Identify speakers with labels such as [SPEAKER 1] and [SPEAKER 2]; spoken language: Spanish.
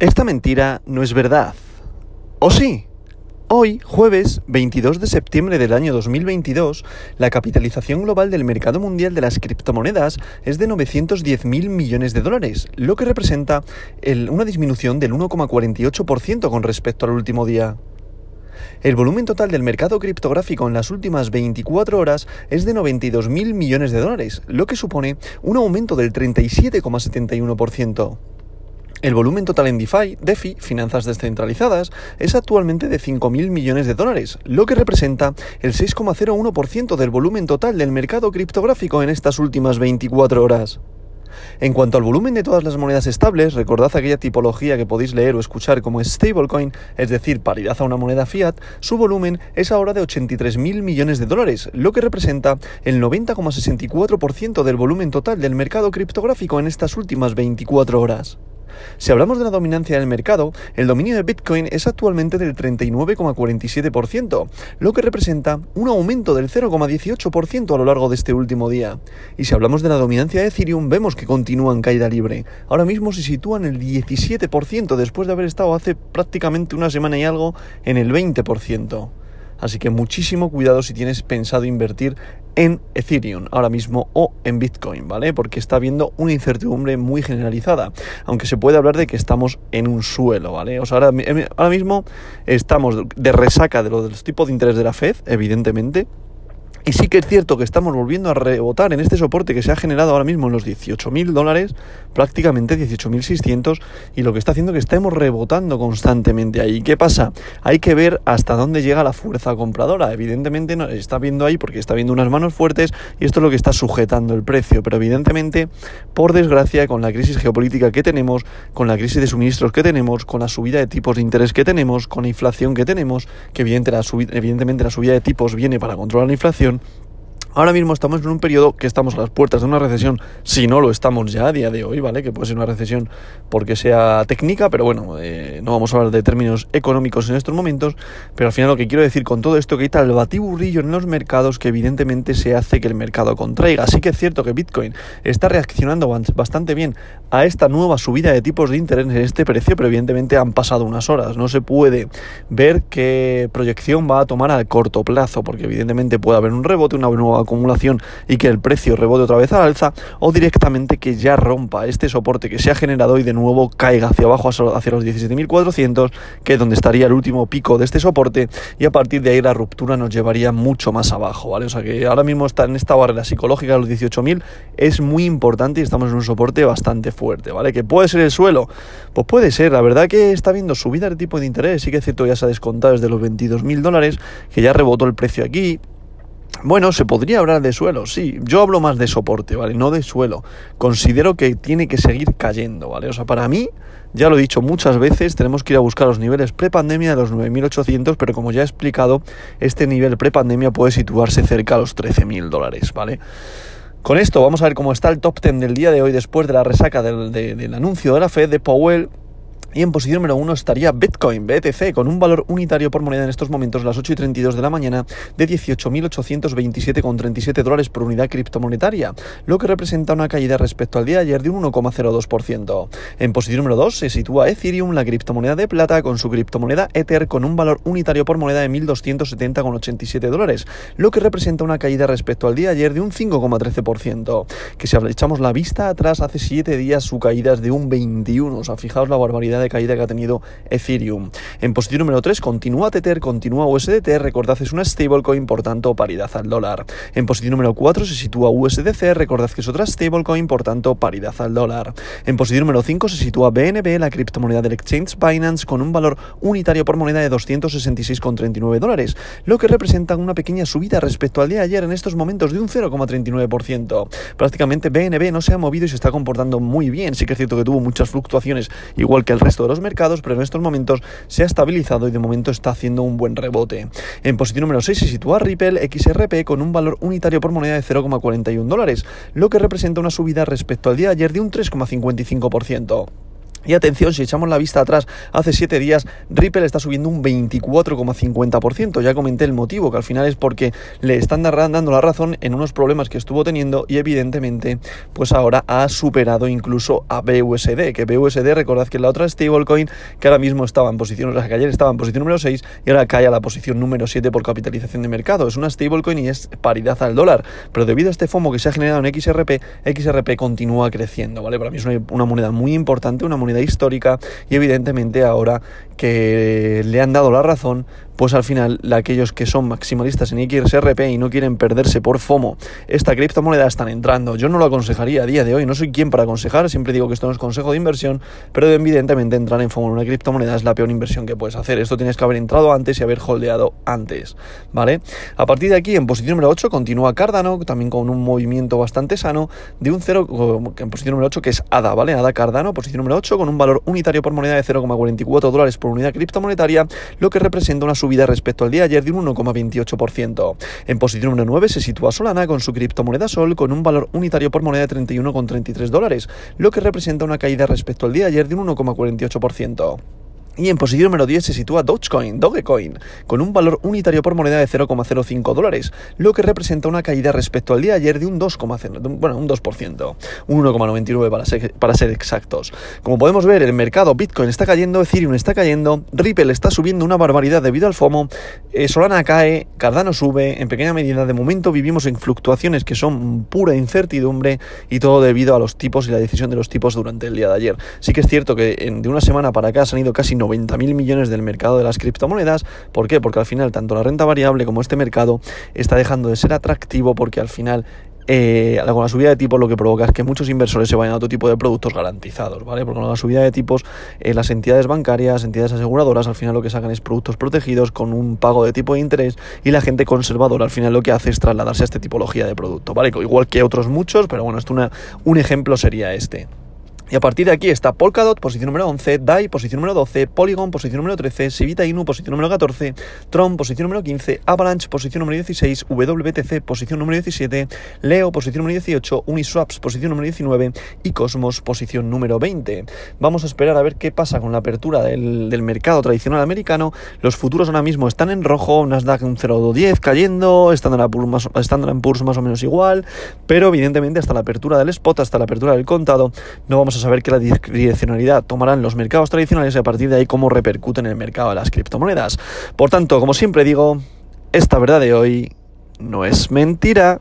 [SPEAKER 1] Esta mentira no es verdad. ¿O sí? Hoy, jueves 22 de septiembre del año 2022, la capitalización global del mercado mundial de las criptomonedas es de 910.000 millones de dólares, lo que representa una disminución del 1,48% con respecto al último día. El volumen total del mercado criptográfico en las últimas 24 horas es de 92.000 millones de dólares, lo que supone un aumento del 37,71%. El volumen total en DeFi, DeFi, finanzas descentralizadas, es actualmente de 5.000 millones de dólares, lo que representa el 6,01% del volumen total del mercado criptográfico en estas últimas 24 horas. En cuanto al volumen de todas las monedas estables, recordad aquella tipología que podéis leer o escuchar como stablecoin, es decir, paridad a una moneda fiat, su volumen es ahora de 83.000 millones de dólares, lo que representa el 90,64% del volumen total del mercado criptográfico en estas últimas 24 horas. Si hablamos de la dominancia del mercado, el dominio de Bitcoin es actualmente del 39,47%, lo que representa un aumento del 0,18% a lo largo de este último día. Y si hablamos de la dominancia de Ethereum, vemos que continúa en caída libre. Ahora mismo se sitúa en el 17% después de haber estado hace prácticamente una semana y algo en el 20%. Así que muchísimo cuidado si tienes pensado invertir en Ethereum ahora mismo o en Bitcoin, ¿vale? Porque está habiendo una incertidumbre muy generalizada, aunque se puede hablar de que estamos en un suelo, ¿vale? O sea, ahora, ahora mismo estamos de resaca de, lo, de los tipos de interés de la Fed, evidentemente, y sí que es cierto que estamos volviendo a rebotar en este soporte que se ha generado ahora mismo en los 18.000 dólares, prácticamente 18.600, y lo que está haciendo que estemos rebotando constantemente ahí. ¿Qué pasa? Hay que ver hasta dónde llega la fuerza compradora. Evidentemente no, está viendo ahí porque está viendo unas manos fuertes y esto es lo que está sujetando el precio. Pero evidentemente, por desgracia, con la crisis geopolítica que tenemos, con la crisis de suministros que tenemos, con la subida de tipos de interés que tenemos, con la inflación que tenemos, que evidentemente la subida de tipos viene para controlar la inflación, him Ahora mismo estamos en un periodo que estamos a las puertas de una recesión, si no lo estamos ya a día de hoy, ¿vale? Que puede ser una recesión porque sea técnica, pero bueno, eh, no vamos a hablar de términos económicos en estos momentos, pero al final lo que quiero decir con todo esto que hay tal batiburrillo en los mercados que evidentemente se hace que el mercado contraiga. Así que es cierto que Bitcoin está reaccionando bastante bien a esta nueva subida de tipos de interés en este precio, pero evidentemente han pasado unas horas. No se puede ver qué proyección va a tomar a corto plazo, porque evidentemente puede haber un rebote, una nueva acumulación y que el precio rebote otra vez al alza o directamente que ya rompa este soporte que se ha generado y de nuevo caiga hacia abajo hacia los 17.400 que es donde estaría el último pico de este soporte y a partir de ahí la ruptura nos llevaría mucho más abajo, ¿vale? O sea que ahora mismo está en esta barrera psicológica de los 18.000 es muy importante y estamos en un soporte bastante fuerte, ¿vale? Que puede ser el suelo, pues puede ser, la verdad que está viendo subida de tipo de interés, sí que cierto ya se ha descontado desde los 22.000 dólares, que ya rebotó el precio aquí, bueno, se podría hablar de suelo, sí. Yo hablo más de soporte, ¿vale? No de suelo. Considero que tiene que seguir cayendo, ¿vale? O sea, para mí, ya lo he dicho muchas veces, tenemos que ir a buscar los niveles prepandemia de los 9.800, pero como ya he explicado, este nivel prepandemia puede situarse cerca a los 13.000 dólares, ¿vale? Con esto vamos a ver cómo está el top 10 del día de hoy después de la resaca del, del anuncio de la Fed de Powell y en posición número uno estaría Bitcoin, BTC, con un valor unitario por moneda en estos momentos, las 8 y 32 de la mañana, de 18.827,37 dólares por unidad criptomonetaria, lo que representa una caída respecto al día de ayer de un 1,02%. En posición número 2 se sitúa Ethereum, la criptomoneda de plata, con su criptomoneda Ether, con un valor unitario por moneda de 1.270,87 dólares, lo que representa una caída respecto al día de ayer de un 5,13%. Que si echamos la vista atrás, hace 7 días su caída es de un 21, o sea, fijaos la barbaridad de caída que ha tenido Ethereum. En posición número 3 continúa Tether, continúa USDT, recordad es una stablecoin, por tanto paridad al dólar. En posición número 4 se sitúa USDC, recordad que es otra stablecoin, por tanto paridad al dólar. En posición número 5 se sitúa BNB, la criptomoneda del exchange Binance, con un valor unitario por moneda de 266,39 dólares, lo que representa una pequeña subida respecto al día de ayer en estos momentos de un 0,39%. Prácticamente BNB no se ha movido y se está comportando muy bien, sí que es cierto que tuvo muchas fluctuaciones, igual que el resto de los mercados, pero en estos momentos se ha estabilizado y de momento está haciendo un buen rebote. En posición número 6 se sitúa Ripple XRP con un valor unitario por moneda de 0,41 dólares, lo que representa una subida respecto al día de ayer de un 3,55%. Y atención, si echamos la vista atrás, hace 7 días Ripple está subiendo un 24,50%. Ya comenté el motivo, que al final es porque le están dando la razón en unos problemas que estuvo teniendo y evidentemente pues ahora ha superado incluso a BUSD, que BUSD recordad que es la otra stablecoin que ahora mismo estaba en posición, o sea, que ayer estaba en posición número 6 y ahora cae a la posición número 7 por capitalización de mercado. Es una stablecoin y es paridad al dólar, pero debido a este FOMO que se ha generado en XRP, XRP continúa creciendo, ¿vale? Para mí es una moneda muy importante, una moneda histórica y evidentemente ahora que le han dado la razón, pues al final aquellos que son maximalistas en XRP y no quieren perderse por FOMO esta criptomoneda están entrando. Yo no lo aconsejaría a día de hoy, no soy quien para aconsejar, siempre digo que esto no es consejo de inversión, pero evidentemente entrar en FOMO en una criptomoneda es la peor inversión que puedes hacer. Esto tienes que haber entrado antes y haber holdeado antes, ¿vale? A partir de aquí, en posición número 8, continúa Cardano, también con un movimiento bastante sano, de un 0, en posición número 8, que es ADA, ¿vale? ADA Cardano, posición número 8, con un valor unitario por moneda de 0,44 dólares por unidad criptomonetaria, lo que representa una subida respecto al día ayer de un 1,28%. En posición número 9 se sitúa Solana con su criptomoneda Sol con un valor unitario por moneda de 31,33 dólares, lo que representa una caída respecto al día de ayer de un 1,48%. Y en posición número 10 se sitúa Dogecoin, Dogecoin, con un valor unitario por moneda de 0,05 dólares, lo que representa una caída respecto al día de ayer de un 2,0, bueno, un 2%, un 1,99 para ser, para ser exactos. Como podemos ver, el mercado Bitcoin está cayendo, Ethereum está cayendo, Ripple está subiendo una barbaridad debido al FOMO, eh, Solana cae, Cardano sube, en pequeña medida de momento vivimos en fluctuaciones que son pura incertidumbre y todo debido a los tipos y la decisión de los tipos durante el día de ayer. Sí que es cierto que de una semana para acá han ido casi 90.000 millones del mercado de las criptomonedas. ¿Por qué? Porque al final tanto la renta variable como este mercado está dejando de ser atractivo porque al final eh, con la subida de tipos lo que provoca es que muchos inversores se vayan a otro tipo de productos garantizados, ¿vale? Porque con la subida de tipos eh, las entidades bancarias, entidades aseguradoras al final lo que sacan es productos protegidos con un pago de tipo de interés y la gente conservadora al final lo que hace es trasladarse a esta tipología de producto, ¿vale? Igual que otros muchos, pero bueno, esto una, un ejemplo sería este. Y a partir de aquí está Polkadot, posición número 11, DAI, posición número 12, Polygon, posición número 13, Sivita Inu, posición número 14, Tron, posición número 15, Avalanche, posición número 16, WTC, posición número 17, Leo, posición número 18, Uniswaps, posición número 19 y Cosmos, posición número 20. Vamos a esperar a ver qué pasa con la apertura del, mercado tradicional americano. Los futuros ahora mismo están en rojo, Nasdaq un 0,10 cayendo, Standard Poor's, más, más o menos igual, pero evidentemente hasta la apertura del spot, hasta la apertura del contado, no vamos a saber qué la direccionalidad tomarán los mercados tradicionales y a partir de ahí cómo repercute en el mercado de las criptomonedas. Por tanto, como siempre digo, esta verdad de hoy no es mentira.